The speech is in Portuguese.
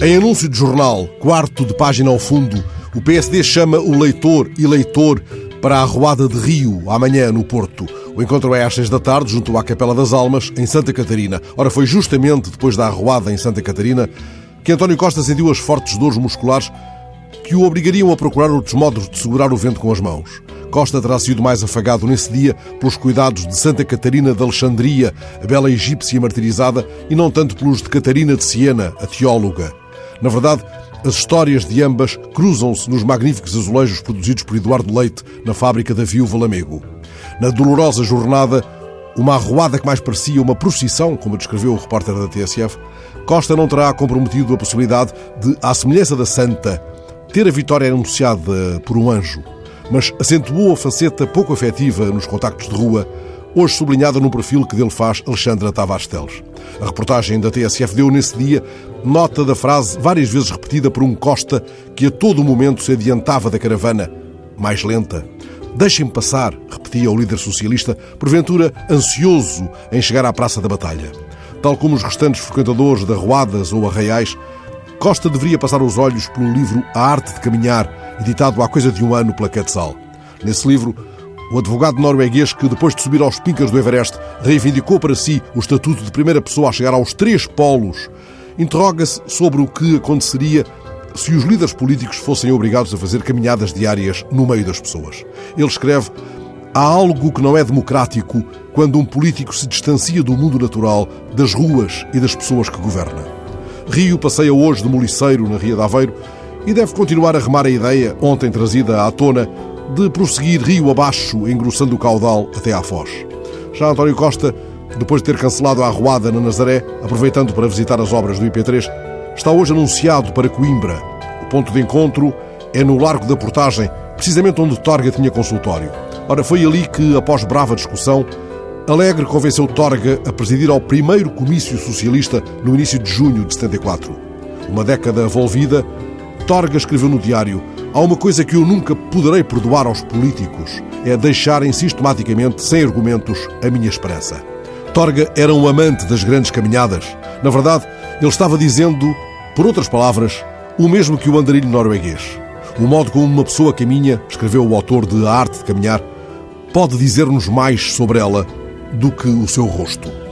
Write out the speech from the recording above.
Em anúncio de jornal, quarto de página ao fundo, o PSD chama o leitor e leitor para a Arruada de Rio, amanhã no Porto. O encontro é às seis da tarde, junto à Capela das Almas, em Santa Catarina. Ora, foi justamente depois da arruada em Santa Catarina que António Costa sentiu as fortes dores musculares que o obrigariam a procurar outros modos de segurar o vento com as mãos. Costa terá sido mais afagado nesse dia pelos cuidados de Santa Catarina de Alexandria, a bela egípcia martirizada, e não tanto pelos de Catarina de Siena, a teóloga. Na verdade, as histórias de ambas cruzam-se nos magníficos azulejos produzidos por Eduardo Leite na fábrica da Viúva Lamego. Na dolorosa jornada, uma arruada que mais parecia uma procissão, como descreveu o repórter da TSF, Costa não terá comprometido a possibilidade de, à semelhança da Santa, ter a vitória anunciada por um anjo, mas acentuou a faceta pouco afetiva nos contactos de rua, hoje sublinhada no perfil que dele faz Alexandra Tavares Teles. A reportagem da TSF deu nesse dia nota da frase várias vezes repetida por um Costa que a todo momento se adiantava da caravana, mais lenta. Deixem-me passar, repetia o líder socialista, porventura ansioso em chegar à Praça da Batalha. Tal como os restantes frequentadores de arruadas ou arraiais, Costa deveria passar os olhos pelo livro A Arte de Caminhar, editado há coisa de um ano pela Quetzal. Nesse livro, o advogado norueguês que, depois de subir aos pincas do Everest, reivindicou para si o estatuto de primeira pessoa a chegar aos três polos, interroga-se sobre o que aconteceria se os líderes políticos fossem obrigados a fazer caminhadas diárias no meio das pessoas. Ele escreve: Há algo que não é democrático quando um político se distancia do mundo natural, das ruas e das pessoas que governa. Rio passeia hoje de moliceiro na Ria de Aveiro e deve continuar a remar a ideia, ontem trazida à tona, de prosseguir rio abaixo, engrossando o caudal até à Foz. Já António Costa, depois de ter cancelado a arruada na Nazaré, aproveitando para visitar as obras do IP3, está hoje anunciado para Coimbra. O ponto de encontro é no Largo da Portagem, precisamente onde Torga tinha consultório. Ora, foi ali que, após brava discussão, Alegre convenceu Torga a presidir ao primeiro comício socialista no início de junho de 74. Uma década volvida, Torga escreveu no diário: Há uma coisa que eu nunca poderei perdoar aos políticos: é deixarem sistematicamente, sem argumentos, a minha esperança. Torga era um amante das grandes caminhadas. Na verdade, ele estava dizendo, por outras palavras, o mesmo que o andarilho norueguês. O modo como uma pessoa caminha, escreveu o autor de A Arte de Caminhar, pode dizer-nos mais sobre ela do que o seu rosto.